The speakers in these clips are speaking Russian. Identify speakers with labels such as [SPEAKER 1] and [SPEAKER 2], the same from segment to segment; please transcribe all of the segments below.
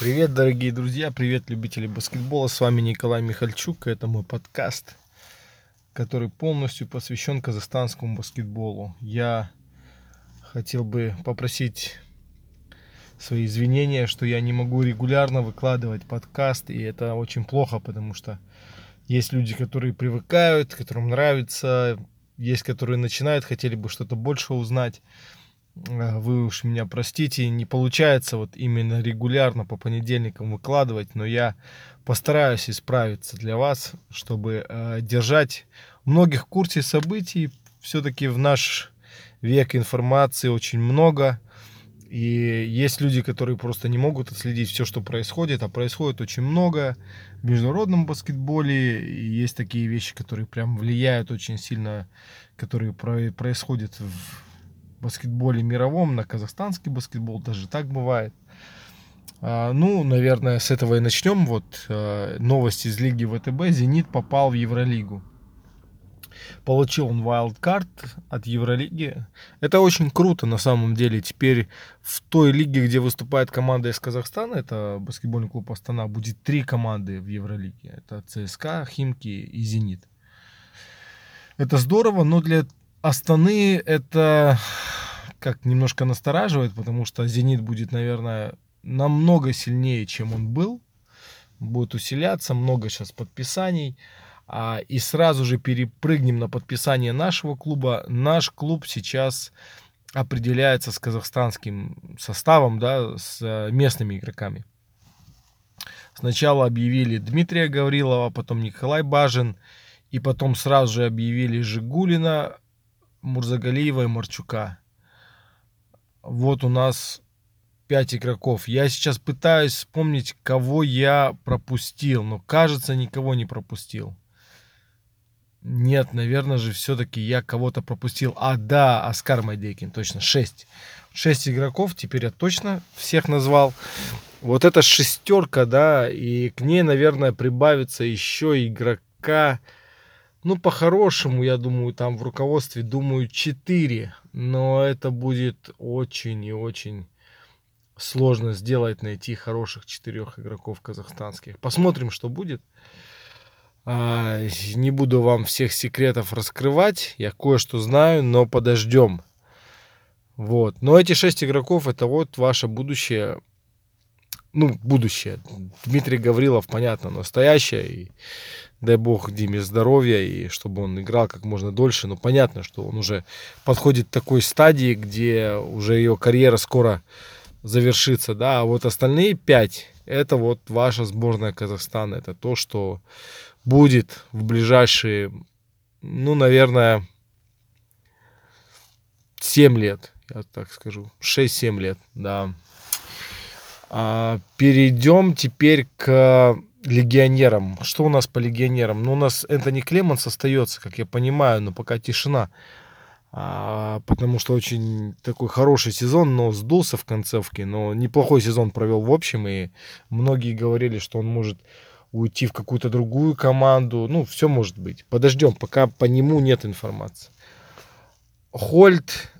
[SPEAKER 1] Привет, дорогие друзья, привет, любители баскетбола. С вами Николай Михальчук. Это мой подкаст, который полностью посвящен казахстанскому баскетболу. Я хотел бы попросить свои извинения, что я не могу регулярно выкладывать подкаст, и это очень плохо, потому что есть люди, которые привыкают, которым нравится, есть, которые начинают, хотели бы что-то больше узнать. Э, вы уж меня простите, не получается вот именно регулярно по понедельникам выкладывать, но я постараюсь исправиться для вас, чтобы э, держать многих в курсе событий. Все-таки в наш век информации очень много. И есть люди, которые просто не могут отследить все, что происходит, а происходит очень много в международном баскетболе. И есть такие вещи, которые прям влияют очень сильно, которые происходят в баскетболе мировом, на казахстанский баскетбол, даже так бывает. А, ну, наверное, с этого и начнем. Вот а, новость из лиги ВТБ. Зенит попал в Евролигу. Получил он вайлдкарт от Евролиги. Это очень круто на самом деле. Теперь в той лиге, где выступает команда из Казахстана, это баскетбольный клуб Астана, будет три команды в Евролиге. Это ЦСКА, Химки и Зенит. Это здорово, но для Астаны это как немножко настораживает, потому что Зенит будет, наверное, намного сильнее, чем он был. Будет усиляться, много сейчас подписаний. А, и сразу же перепрыгнем на подписание нашего клуба. Наш клуб сейчас определяется с казахстанским составом, да, с э, местными игроками. Сначала объявили Дмитрия Гаврилова, потом Николай Бажин, и потом сразу же объявили Жигулина, Мурзагалиева и Марчука. Вот у нас пять игроков. Я сейчас пытаюсь вспомнить, кого я пропустил, но кажется, никого не пропустил. Нет, наверное же, все-таки я кого-то пропустил. А, да, Оскар Майдекин, точно, шесть. Шесть игроков, теперь я точно всех назвал. Вот эта шестерка, да, и к ней, наверное, прибавится еще игрока, ну, по-хорошему, я думаю, там в руководстве, думаю, 4. Но это будет очень и очень сложно сделать, найти хороших четырех игроков казахстанских. Посмотрим, что будет. А, не буду вам всех секретов раскрывать. Я кое-что знаю, но подождем. Вот. Но эти шесть игроков это вот ваше будущее. Ну, будущее. Дмитрий Гаврилов, понятно, настоящее. И дай бог Диме здоровья и чтобы он играл как можно дольше. Но понятно, что он уже подходит к такой стадии, где уже ее карьера скоро завершится, да, а вот остальные пять, это вот ваша сборная Казахстана, это то, что будет в ближайшие, ну, наверное, 7 лет, я так скажу, 6-7 лет, да. А, перейдем теперь к легионерам. Что у нас по легионерам? Ну, у нас Энтони Клеманс остается, как я понимаю, но пока тишина. А, потому что очень такой хороший сезон, но сдулся в концовке. Но неплохой сезон провел в общем. И многие говорили, что он может уйти в какую-то другую команду. Ну, все может быть. Подождем, пока по нему нет информации. Хольт,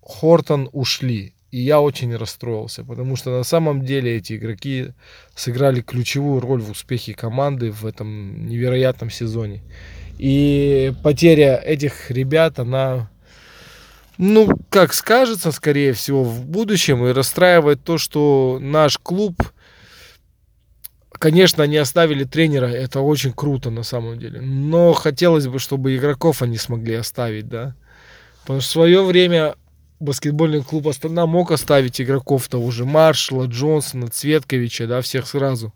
[SPEAKER 1] Хортон ушли. И я очень расстроился, потому что на самом деле эти игроки сыграли ключевую роль в успехе команды в этом невероятном сезоне. И потеря этих ребят, она, ну, как скажется, скорее всего, в будущем и расстраивает то, что наш клуб, конечно, они оставили тренера, это очень круто на самом деле, но хотелось бы, чтобы игроков они смогли оставить, да. Потому что в свое время баскетбольный клуб Астана мог оставить игроков того же Маршала, Джонсона, Цветковича, да, всех сразу.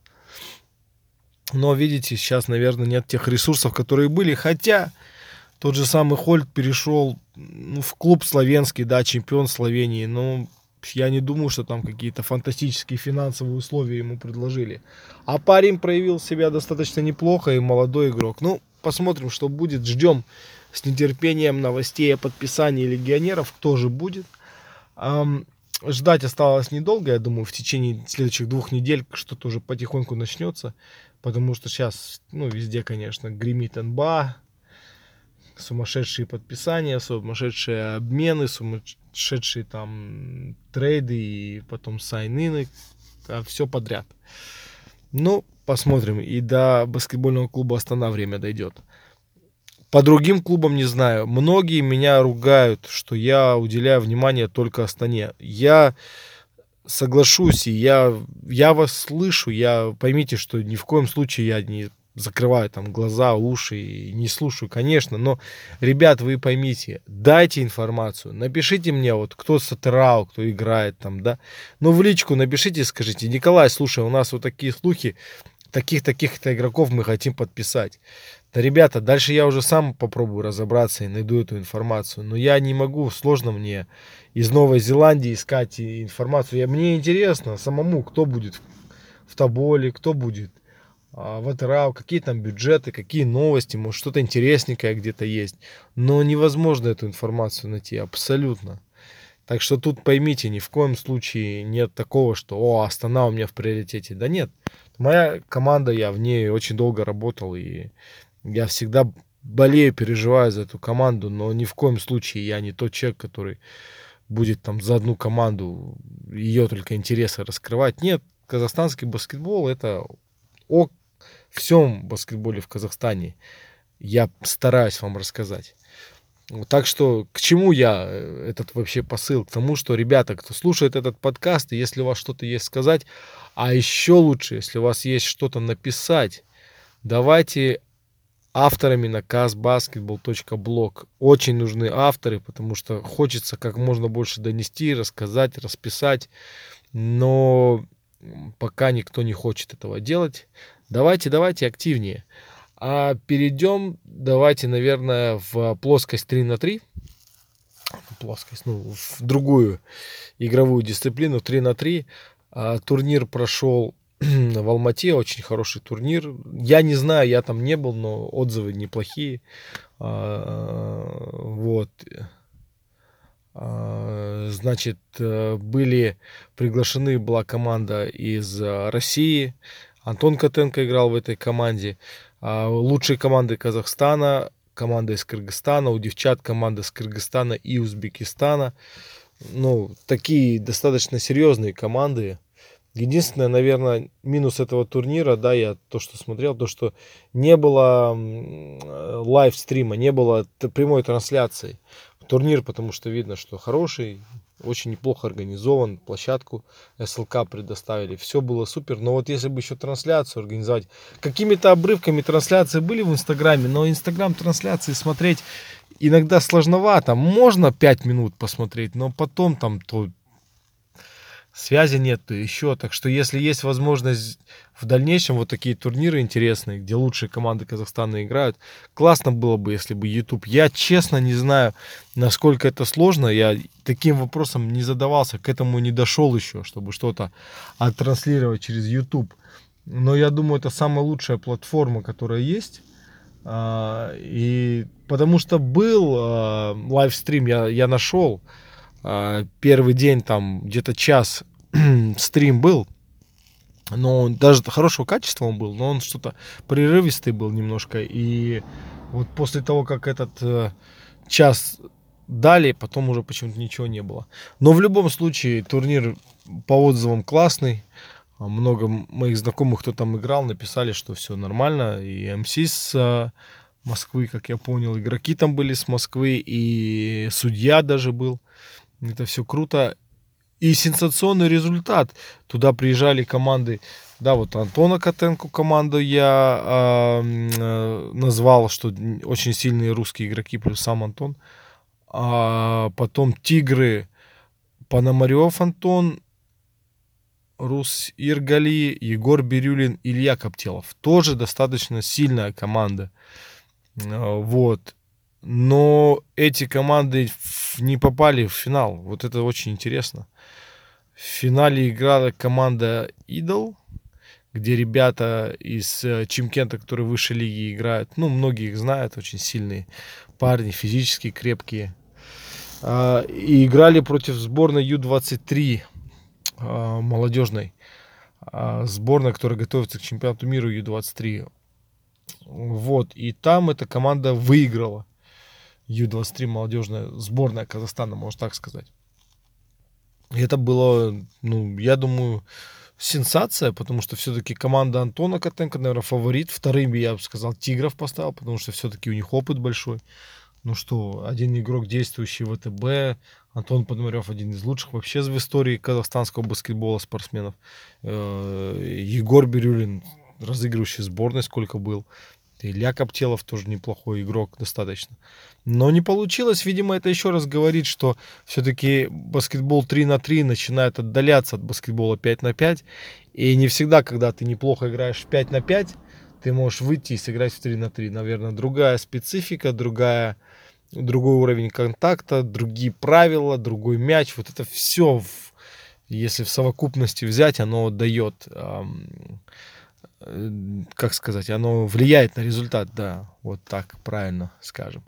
[SPEAKER 1] Но, видите, сейчас, наверное, нет тех ресурсов, которые были. Хотя тот же самый Хольт перешел ну, в клуб славянский, да, чемпион Словении. Но я не думаю, что там какие-то фантастические финансовые условия ему предложили. А парень проявил себя достаточно неплохо и молодой игрок. Ну, посмотрим, что будет. Ждем с нетерпением новостей о подписании легионеров тоже будет. Ждать осталось недолго, я думаю, в течение следующих двух недель что-то уже потихоньку начнется, потому что сейчас, ну, везде, конечно, гремит НБА, сумасшедшие подписания, сумасшедшие обмены, сумасшедшие там трейды и потом сайнины а все подряд. Ну, посмотрим. И до баскетбольного клуба Астана время дойдет. По другим клубам не знаю. Многие меня ругают, что я уделяю внимание только Астане. Я соглашусь, и я, я вас слышу, я поймите, что ни в коем случае я не закрываю там глаза, уши и не слушаю, конечно, но, ребят, вы поймите, дайте информацию, напишите мне, вот, кто сатерал, кто играет там, да, ну, в личку напишите, скажите, Николай, слушай, у нас вот такие слухи, таких-таких-то игроков мы хотим подписать. Да, ребята, дальше я уже сам попробую разобраться и найду эту информацию. Но я не могу, сложно мне из Новой Зеландии искать информацию. Я, мне интересно самому, кто будет в Тоболе, кто будет а, в АТРАУ, какие там бюджеты, какие новости, может что-то интересненькое где-то есть. Но невозможно эту информацию найти, абсолютно. Так что тут поймите, ни в коем случае нет такого, что «О, Астана у меня в приоритете». Да нет, моя команда, я в ней очень долго работал, и я всегда болею, переживаю за эту команду, но ни в коем случае я не тот человек, который будет там за одну команду ее только интересы раскрывать. Нет, казахстанский баскетбол это о всем баскетболе в Казахстане. Я стараюсь вам рассказать. Так что к чему я э, этот вообще посыл? К тому, что, ребята, кто слушает этот подкаст, если у вас что-то есть сказать, а еще лучше, если у вас есть что-то написать, давайте авторами на casbasketball.blog. Очень нужны авторы, потому что хочется как можно больше донести, рассказать, расписать. Но пока никто не хочет этого делать. Давайте, давайте активнее. А перейдем, давайте, наверное, в плоскость 3 на 3. Плоскость, ну, в другую игровую дисциплину 3 на 3. А, турнир прошел в Алмате, очень хороший турнир. Я не знаю, я там не был, но отзывы неплохие. А, вот. А, значит, э, были приглашены, была команда из России. Антон Котенко играл в этой команде. Лучшие команды Казахстана, команда из Кыргызстана, у девчат команда из Кыргызстана и Узбекистана. Ну, такие достаточно серьезные команды. Единственное, наверное, минус этого турнира, да, я то, что смотрел, то, что не было лайв-стрима, не было прямой трансляции. Турнир, потому что видно, что хороший, очень неплохо организован, площадку СЛК предоставили, все было супер. Но вот если бы еще трансляцию организовать, какими-то обрывками трансляции были в Инстаграме, но Инстаграм трансляции смотреть иногда сложновато. Можно 5 минут посмотреть, но потом там то связи нет, то еще. Так что если есть возможность в дальнейшем вот такие турниры интересные, где лучшие команды Казахстана играют, классно было бы, если бы YouTube. Я честно не знаю, насколько это сложно. Я таким вопросом не задавался, к этому не дошел еще, чтобы что-то оттранслировать через YouTube. Но я думаю, это самая лучшая платформа, которая есть. А, и потому что был а, лайвстрим, я, я нашел, первый день там где-то час стрим был, но даже хорошего качества он был, но он что-то прерывистый был немножко. И вот после того, как этот э, час дали, потом уже почему-то ничего не было. Но в любом случае турнир по отзывам классный. Много моих знакомых, кто там играл, написали, что все нормально. И МС с э, Москвы, как я понял, игроки там были с Москвы, и судья даже был. Это все круто. И сенсационный результат. Туда приезжали команды. Да, вот Антона Котенко команду я э, назвал, что очень сильные русские игроки, плюс сам Антон. А потом Тигры, Пономарев Антон, Рус Иргали, Егор Бирюлин, Илья Коптелов. Тоже достаточно сильная команда. Вот но эти команды не попали в финал. Вот это очень интересно. В финале играла команда Идол, где ребята из э, Чимкента, которые выше лиги играют, ну, многие их знают, очень сильные парни, физически крепкие. А, и играли против сборной Ю-23 а, молодежной. А, сборная, которая готовится к чемпионату мира Ю-23. Вот, и там эта команда выиграла. Ю-23 молодежная сборная Казахстана, можно так сказать. И это было, ну, я думаю, сенсация, потому что все-таки команда Антона Котенко, наверное, фаворит. Вторым я бы сказал, Тигров поставил, потому что все-таки у них опыт большой. Ну что, один игрок, действующий в ВТБ, Антон Подмарев, один из лучших вообще в истории казахстанского баскетбола спортсменов. Э, Егор Бирюлин, разыгрывающий сборной, сколько был. Илья Коптелов тоже неплохой игрок достаточно. Но не получилось, видимо, это еще раз говорит, что все-таки баскетбол 3 на 3 начинает отдаляться от баскетбола 5 на 5. И не всегда, когда ты неплохо играешь 5 на 5, ты можешь выйти и сыграть в 3 на 3. Наверное, другая специфика, другая, другой уровень контакта, другие правила, другой мяч. Вот это все, если в совокупности взять, оно дает Э, как сказать, оно влияет на результат, да, вот так правильно скажем.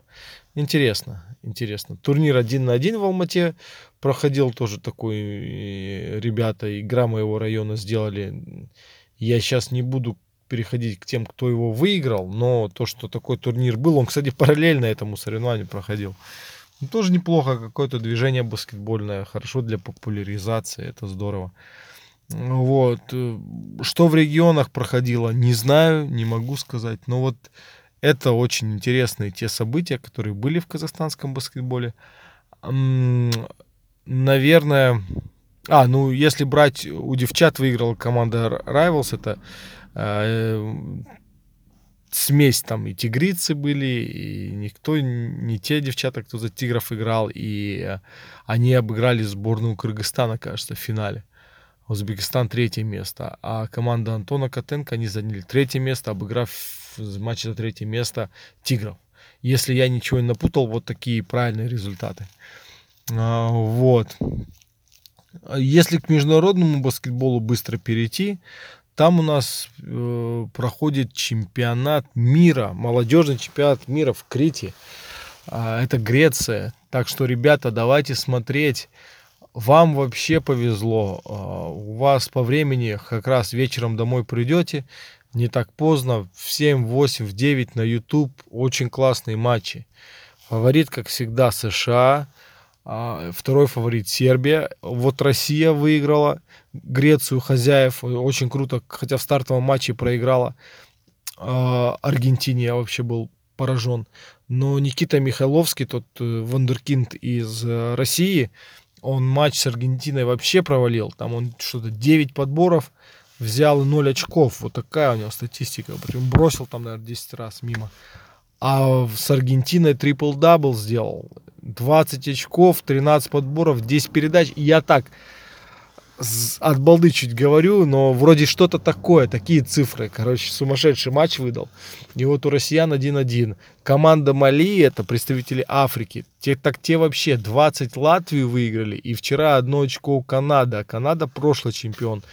[SPEAKER 1] Интересно, интересно. Турнир один на один в Алмате проходил тоже такой, э, ребята, игра моего района сделали. Я сейчас не буду переходить к тем, кто его выиграл, но то, что такой турнир был, он, кстати, параллельно этому соревнованию проходил. Ну, тоже неплохо, какое-то движение баскетбольное, хорошо для популяризации, это здорово. Вот. Что в регионах проходило, не знаю, не могу сказать. Но вот это очень интересные те события, которые были в казахстанском баскетболе. Наверное... А, ну, если брать, у девчат выиграла команда Rivals, это э, смесь там и тигрицы были, и никто, не те девчата, кто за тигров играл, и э, они обыграли сборную Кыргызстана, кажется, в финале. Узбекистан третье место, а команда Антона Котенко, они заняли третье место, обыграв в матче за третье место Тигров. Если я ничего не напутал, вот такие правильные результаты. А, вот. Если к международному баскетболу быстро перейти, там у нас э, проходит чемпионат мира, молодежный чемпионат мира в Крите. А, это Греция. Так что, ребята, давайте смотреть вам вообще повезло. А, у вас по времени как раз вечером домой придете, не так поздно, в 7, 8, в 9 на YouTube. Очень классные матчи. Фаворит, как всегда, США. А, второй фаворит Сербия. Вот Россия выиграла Грецию хозяев. Очень круто, хотя в стартовом матче проиграла. А, Аргентине я вообще был поражен. Но Никита Михайловский, тот э, вундеркинд из э, России, он матч с Аргентиной вообще провалил. Там он что-то 9 подборов взял и 0 очков. Вот такая у него статистика. Причем бросил там, наверное, 10 раз мимо. А с Аргентиной трипл-дабл сделал. 20 очков, 13 подборов, 10 передач. И я так от балды чуть говорю, но вроде что-то такое, такие цифры. Короче, сумасшедший матч выдал. И вот у россиян 1-1. Команда Мали, это представители Африки. Те, так те вообще 20 Латвию выиграли. И вчера одно очко у Канады. А Канада прошлый чемпион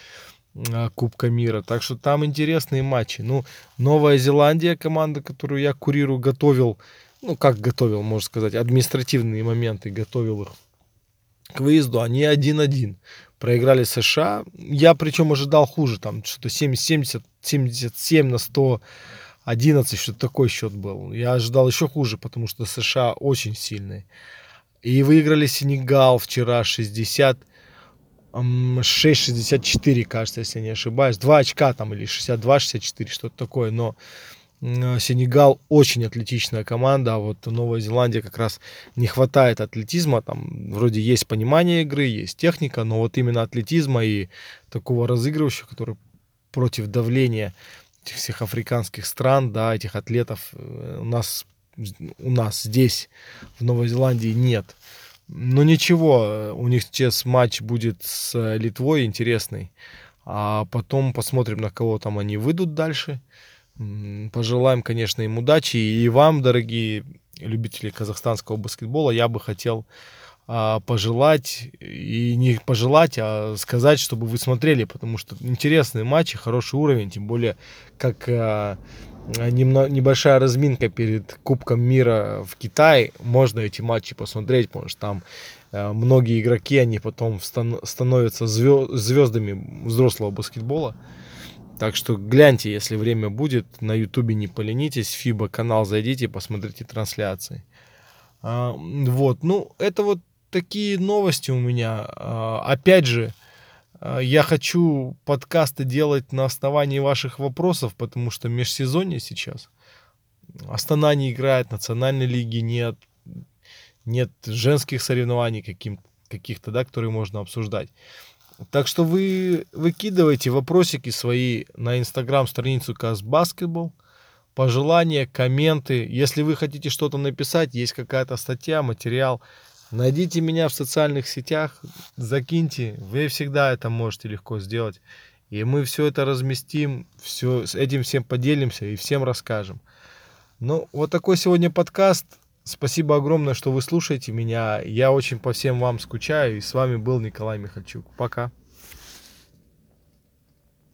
[SPEAKER 1] а, Кубка мира. Так что там интересные матчи. Ну, Новая Зеландия, команда, которую я курирую, готовил. Ну, как готовил, можно сказать, административные моменты готовил их к выезду. Они 1-1 проиграли США. Я причем ожидал хуже, там что-то 70, 77 на 111, что-то такой счет был. Я ожидал еще хуже, потому что США очень сильные. И выиграли Сенегал вчера 60 6-64, кажется, если не ошибаюсь. Два очка там или 62-64, что-то такое. Но Сенегал очень атлетичная команда, а вот Новая Зеландия как раз не хватает атлетизма, там вроде есть понимание игры, есть техника, но вот именно атлетизма и такого разыгрывающего, который против давления этих всех африканских стран, да, этих атлетов э, у нас, у нас здесь, в Новой Зеландии нет. Но ничего, э, у них сейчас матч будет с Литвой интересный, а потом посмотрим, на кого там они выйдут дальше. Пожелаем, конечно, им удачи. И вам, дорогие любители казахстанского баскетбола, я бы хотел а, пожелать, и не пожелать, а сказать, чтобы вы смотрели, потому что интересные матчи, хороший уровень, тем более, как а, небольшая разминка перед Кубком мира в Китае, можно эти матчи посмотреть, потому что там а, многие игроки, они потом стан, становятся звездами взрослого баскетбола. Так что гляньте, если время будет, на ютубе не поленитесь, Фиба канал зайдите, посмотрите трансляции. А, вот, ну, это вот такие новости у меня. А, опять же, А, я хочу подкасты делать на основании ваших вопросов, потому что межсезонье сейчас. Астана не играет, национальной лиги нет, нет женских соревнований каким, каких-то, да, которые можно обсуждать. Так что вы выкидывайте вопросики свои на инстаграм страницу Каз Basketball, пожелания, комменты. Если вы хотите что-то написать, есть какая-то статья, материал, найдите меня в социальных сетях, закиньте. Вы всегда это можете легко сделать. И мы все это разместим, все, с этим всем поделимся и всем расскажем. Ну, вот такой сегодня подкаст. Спасибо огромное, что вы слушаете меня. Я очень по всем вам скучаю. И с вами был Николай Михальчук. Пока.